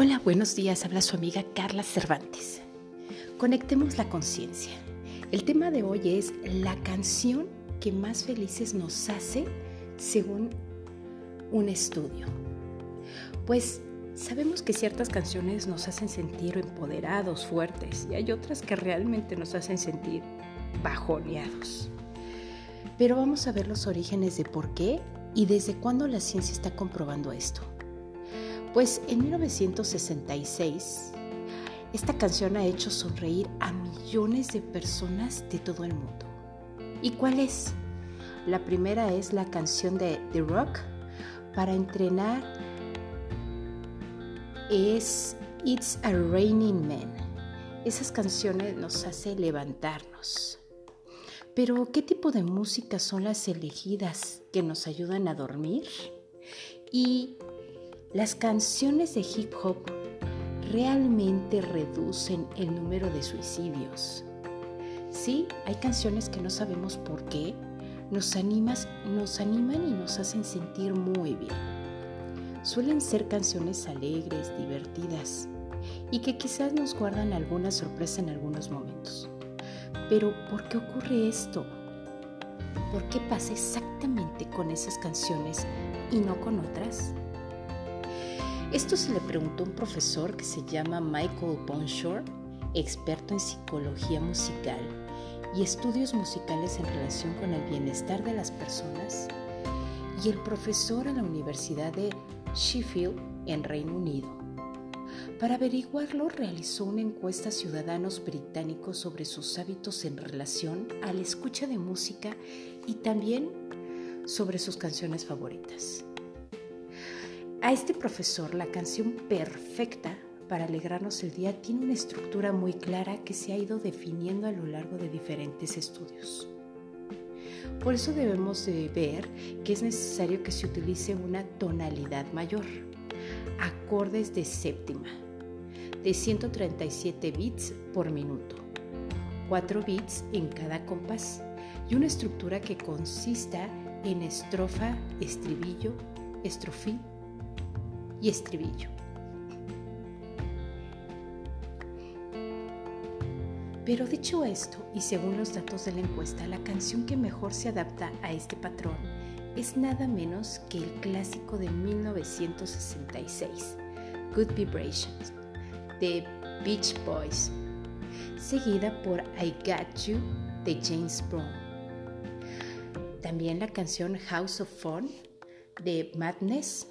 Hola, buenos días. Habla su amiga Carla Cervantes. Conectemos la conciencia. El tema de hoy es la canción que más felices nos hace según un estudio. Pues sabemos que ciertas canciones nos hacen sentir empoderados, fuertes, y hay otras que realmente nos hacen sentir bajoneados. Pero vamos a ver los orígenes de por qué y desde cuándo la ciencia está comprobando esto. Pues en 1966, esta canción ha hecho sonreír a millones de personas de todo el mundo. ¿Y cuál es? La primera es la canción de The Rock para entrenar. Es It's a Raining Man. Esas canciones nos hacen levantarnos. Pero, ¿qué tipo de música son las elegidas que nos ayudan a dormir? Y las canciones de hip hop realmente reducen el número de suicidios. Sí, hay canciones que no sabemos por qué, nos, animan y nos hacen sentir muy bien. Suelen ser canciones alegres, divertidas y que quizás nos guardan alguna sorpresa en algunos momentos. Pero ¿por qué ocurre esto? ¿Por qué pasa exactamente con esas canciones y no con otras? Esto se le preguntó a un profesor que se llama Michael Bonshore, experto en psicología musical y estudios musicales en relación con el bienestar de las personas, y el profesor en la Universidad de Sheffield en Reino Unido. Para averiguarlo, realizó una encuesta a ciudadanos británicos sobre sus hábitos en relación a la escucha de música y también sobre sus canciones favoritas. A este profesor la canción perfecta para alegrarnos el día tiene una estructura muy clara que se ha ido definiendo a lo largo de diferentes estudios. Por eso debemos de ver que es necesario que se utilice una tonalidad mayor, acordes de séptima, de 137 bits por minuto, 4 bits en cada compás y una estructura que consista en estrofa, estribillo, estrofí y estribillo. Pero dicho esto, y según los datos de la encuesta, la canción que mejor se adapta a este patrón es nada menos que el clásico de 1966, Good Vibrations, de Beach Boys, seguida por I Got You de James Brown. También la canción House of Fun de Madness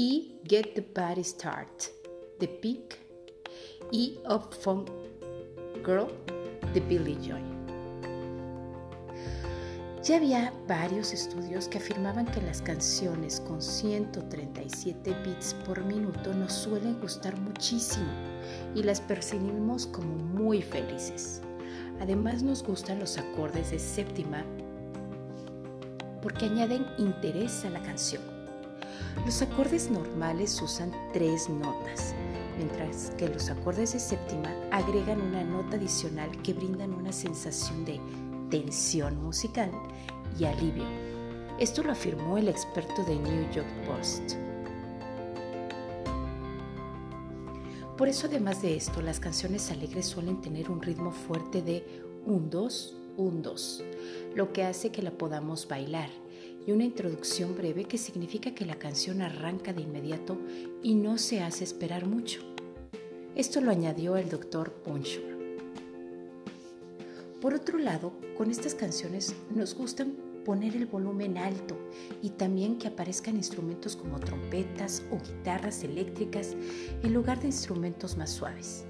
y Get the Party Start de Pink y Up Funk Girl de Billy Joy. Ya había varios estudios que afirmaban que las canciones con 137 bits por minuto nos suelen gustar muchísimo y las percibimos como muy felices. Además nos gustan los acordes de séptima porque añaden interés a la canción. Los acordes normales usan tres notas, mientras que los acordes de séptima agregan una nota adicional que brindan una sensación de tensión musical y alivio. Esto lo afirmó el experto de New York Post. Por eso, además de esto, las canciones alegres suelen tener un ritmo fuerte de un 2, un 2, lo que hace que la podamos bailar y una introducción breve que significa que la canción arranca de inmediato y no se hace esperar mucho. Esto lo añadió el doctor Ponshore. Por otro lado, con estas canciones nos gustan poner el volumen alto y también que aparezcan instrumentos como trompetas o guitarras eléctricas en lugar de instrumentos más suaves.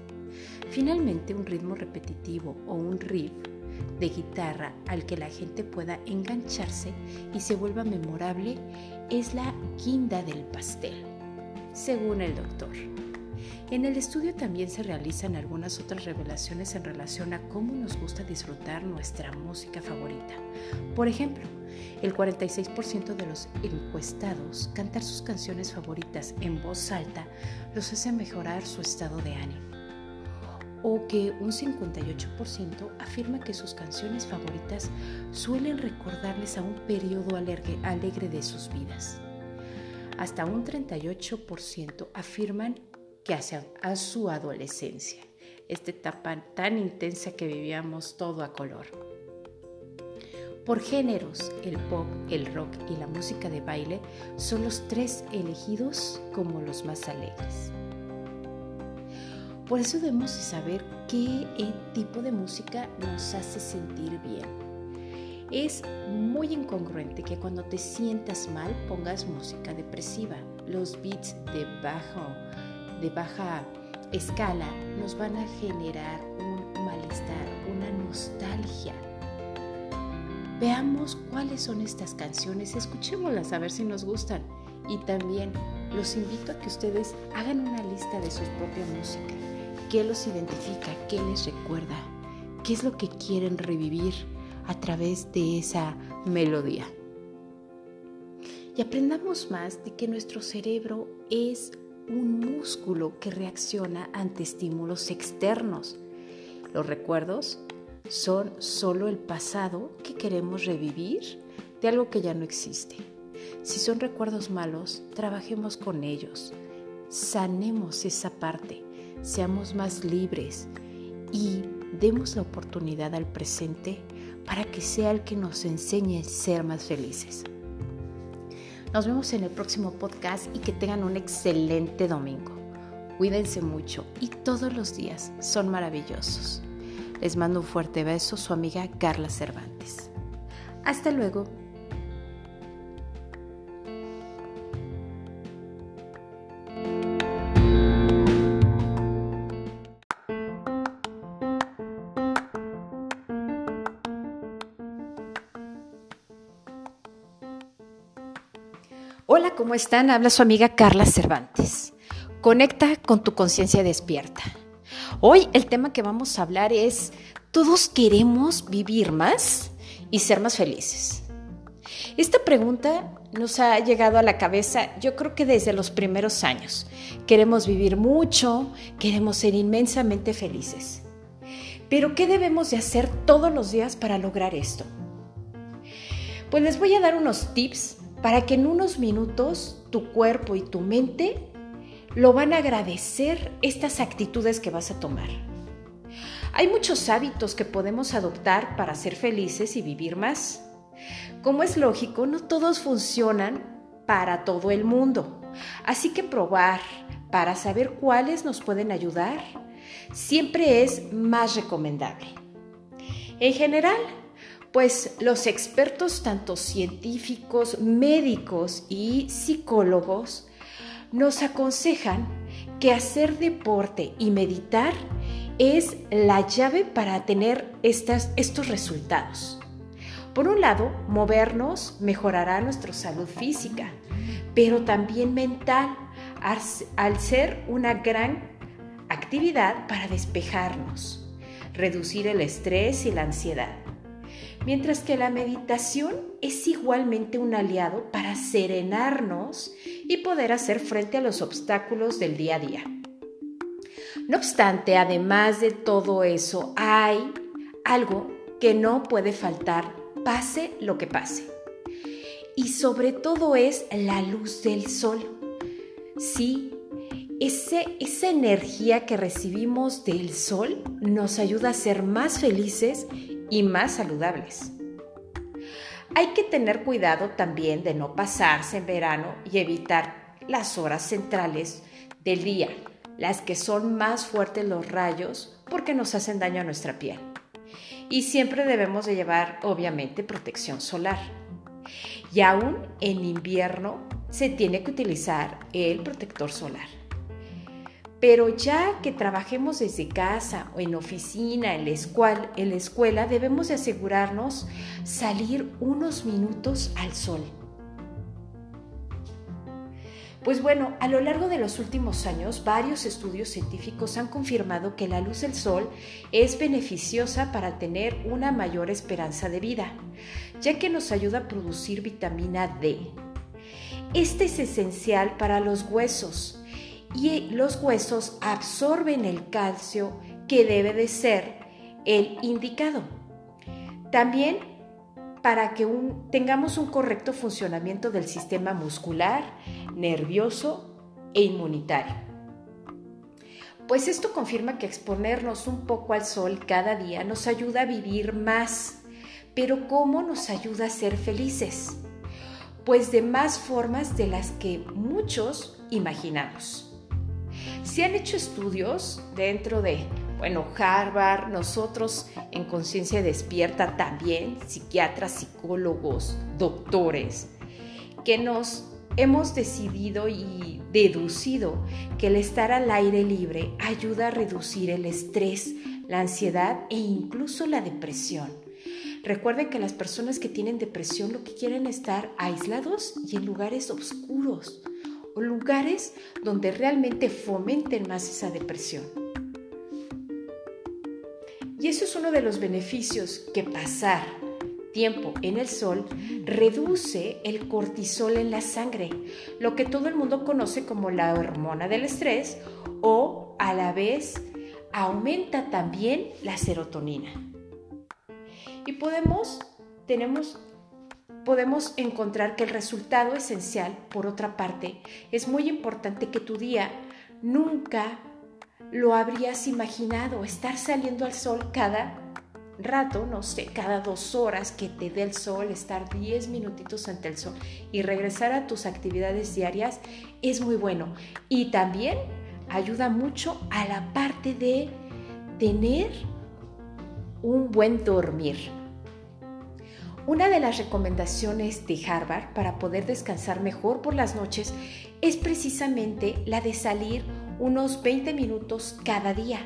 Finalmente, un ritmo repetitivo o un riff de guitarra al que la gente pueda engancharse y se vuelva memorable es la guinda del pastel, según el doctor. En el estudio también se realizan algunas otras revelaciones en relación a cómo nos gusta disfrutar nuestra música favorita. Por ejemplo, el 46% de los encuestados cantar sus canciones favoritas en voz alta los hace mejorar su estado de ánimo o que un 58% afirma que sus canciones favoritas suelen recordarles a un periodo alegre, de sus vidas. Hasta un 38% afirman que hacia a su adolescencia, esta etapa tan intensa que vivíamos todo a color. Por géneros, el pop, el rock y la música de baile son los tres elegidos como los más alegres. Por eso debemos saber qué tipo de música nos hace sentir bien es muy incongruente que cuando te sientas mal pongas música depresiva. Los beats de, de baja escala nos van a generar un malestar, una nostalgia. Veamos cuáles son estas canciones, escuchémoslas a ver si nos gustan. Y también los invito a que ustedes hagan una lista de su propia música. ¿Qué los identifica? ¿Qué les recuerda? ¿Qué es lo que quieren revivir? a través de esa melodía. Y aprendamos más de que nuestro cerebro es un músculo que reacciona ante estímulos externos. Los recuerdos son solo el pasado que queremos revivir de algo que ya no existe. Si son recuerdos malos, trabajemos con ellos, sanemos esa parte, seamos más libres y demos la oportunidad al presente para que sea el que nos enseñe a ser más felices. Nos vemos en el próximo podcast y que tengan un excelente domingo. Cuídense mucho y todos los días son maravillosos. Les mando un fuerte beso, su amiga Carla Cervantes. Hasta luego. ¿Cómo están? Habla su amiga Carla Cervantes. Conecta con tu conciencia despierta. Hoy el tema que vamos a hablar es, ¿todos queremos vivir más y ser más felices? Esta pregunta nos ha llegado a la cabeza yo creo que desde los primeros años. Queremos vivir mucho, queremos ser inmensamente felices. Pero ¿qué debemos de hacer todos los días para lograr esto? Pues les voy a dar unos tips para que en unos minutos tu cuerpo y tu mente lo van a agradecer estas actitudes que vas a tomar. Hay muchos hábitos que podemos adoptar para ser felices y vivir más. Como es lógico, no todos funcionan para todo el mundo. Así que probar para saber cuáles nos pueden ayudar siempre es más recomendable. En general, pues los expertos, tanto científicos, médicos y psicólogos, nos aconsejan que hacer deporte y meditar es la llave para tener estos resultados. Por un lado, movernos mejorará nuestra salud física, pero también mental, al ser una gran actividad para despejarnos, reducir el estrés y la ansiedad mientras que la meditación es igualmente un aliado para serenarnos y poder hacer frente a los obstáculos del día a día. No obstante, además de todo eso, hay algo que no puede faltar, pase lo que pase. Y sobre todo es la luz del sol. Sí, esa energía que recibimos del sol nos ayuda a ser más felices y más saludables. Hay que tener cuidado también de no pasarse en verano y evitar las horas centrales del día, las que son más fuertes los rayos porque nos hacen daño a nuestra piel. Y siempre debemos de llevar, obviamente, protección solar. Y aún en invierno se tiene que utilizar el protector solar. Pero ya que trabajemos desde casa o en oficina, en la, escuela, en la escuela, debemos de asegurarnos salir unos minutos al sol. Pues bueno, a lo largo de los últimos años, varios estudios científicos han confirmado que la luz del sol es beneficiosa para tener una mayor esperanza de vida, ya que nos ayuda a producir vitamina D. Este es esencial para los huesos, y los huesos absorben el calcio que debe de ser el indicado. También para que tengamos un correcto funcionamiento del sistema muscular, nervioso e inmunitario. Pues esto confirma que exponernos un poco al sol cada día nos ayuda a vivir más. Pero ¿cómo nos ayuda a ser felices? Pues de más formas de las que muchos imaginamos. Se han hecho estudios dentro de, bueno, Harvard, nosotros en Conciencia Despierta también, psiquiatras, psicólogos, doctores, que nos hemos decidido y deducido que el estar al aire libre ayuda a reducir el estrés, la ansiedad e incluso la depresión. Recuerden que las personas que tienen depresión lo que quieren es estar aislados y en lugares oscuros o lugares donde realmente fomenten más esa depresión. Y eso es uno de los beneficios que pasar tiempo en el sol reduce el cortisol en la sangre, lo que todo el mundo conoce como la hormona del estrés o a la vez aumenta también la serotonina. Y podemos, tenemos, podemos encontrar que el resultado esencial, por otra parte, es muy importante que tu día nunca lo habrías imaginado, estar saliendo al sol cada rato, no sé, cada dos horas que te dé el sol, estar 10 minutitos ante el sol y regresar a tus actividades diarias es muy bueno. Y también ayuda mucho a la parte de tener un buen dormir. Una de las recomendaciones de Harvard para poder descansar mejor por las noches es precisamente la de salir unos 20 minutos cada día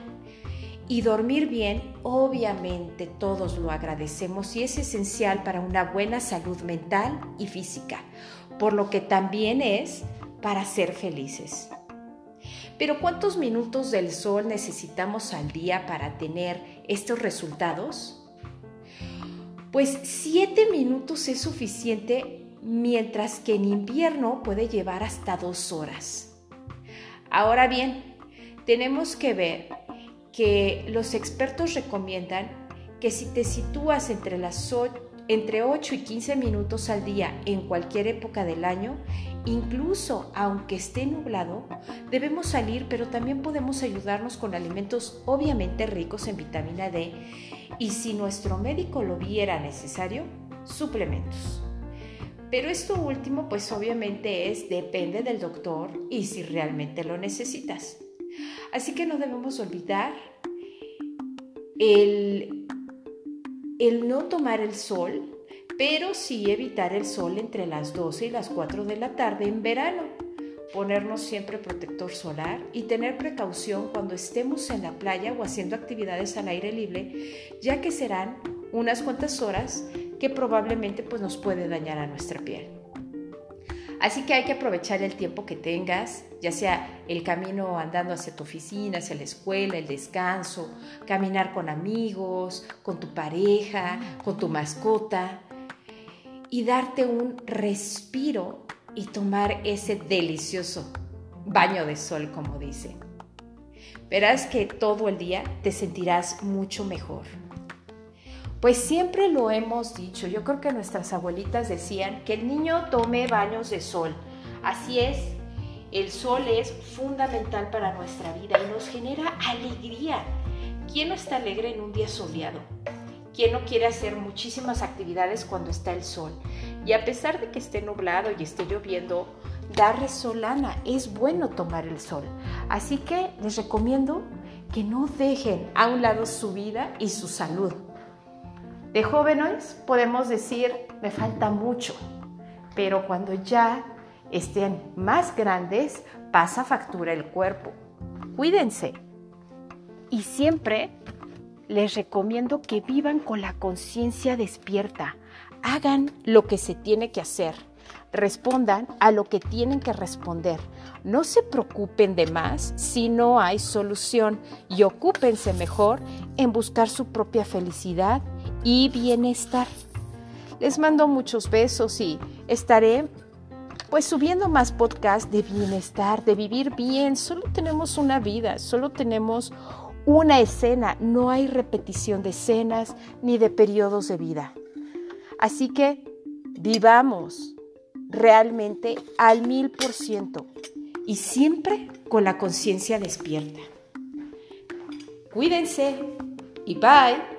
y dormir bien, obviamente todos lo agradecemos y es esencial para una buena salud mental y física, por lo que también es para ser felices. Pero ¿cuántos minutos del sol necesitamos al día para tener estos resultados? Pues siete minutos es suficiente, mientras que en invierno puede llevar hasta dos horas. Ahora bien, tenemos que ver que los expertos recomiendan que si te sitúas entre, las entre 8 y 15 minutos al día en cualquier época del año, incluso aunque esté nublado, debemos salir, pero también podemos ayudarnos con alimentos obviamente ricos en vitamina D y si nuestro médico lo viera necesario, suplementos. Pero esto último pues obviamente es depende del doctor y si realmente lo necesitas. Así que no debemos olvidar el, el no tomar el sol, pero sí evitar el sol entre las 12 y las 4 de la tarde en verano. Ponernos siempre protector solar y tener precaución cuando estemos en la playa o haciendo actividades al aire libre, ya que serán unas cuantas horas que probablemente pues, nos puede dañar a nuestra piel. Así que hay que aprovechar el tiempo que tengas, ya sea el camino andando hacia tu oficina, hacia la escuela, el descanso, caminar con amigos, con tu pareja, con tu mascota, y darte un respiro y tomar ese delicioso baño de sol, como dice. Verás que todo el día te sentirás mucho mejor. Pues siempre lo hemos dicho, yo creo que nuestras abuelitas decían que el niño tome baños de sol. Así es, el sol es fundamental para nuestra vida y nos genera alegría. ¿Quién no está alegre en un día soleado? ¿Quién no quiere hacer muchísimas actividades cuando está el sol? Y a pesar de que esté nublado y esté lloviendo, darle solana, es bueno tomar el sol. Así que les recomiendo que no dejen a un lado su vida y su salud. De jóvenes podemos decir, me falta mucho, pero cuando ya estén más grandes, pasa factura el cuerpo. Cuídense. Y siempre les recomiendo que vivan con la conciencia despierta. Hagan lo que se tiene que hacer. Respondan a lo que tienen que responder. No se preocupen de más si no hay solución y ocúpense mejor en buscar su propia felicidad y bienestar. Les mando muchos besos y estaré pues subiendo más podcasts de bienestar, de vivir bien. Solo tenemos una vida, solo tenemos una escena, no hay repetición de escenas ni de periodos de vida. Así que vivamos realmente al mil por ciento y siempre con la conciencia despierta. Cuídense y bye.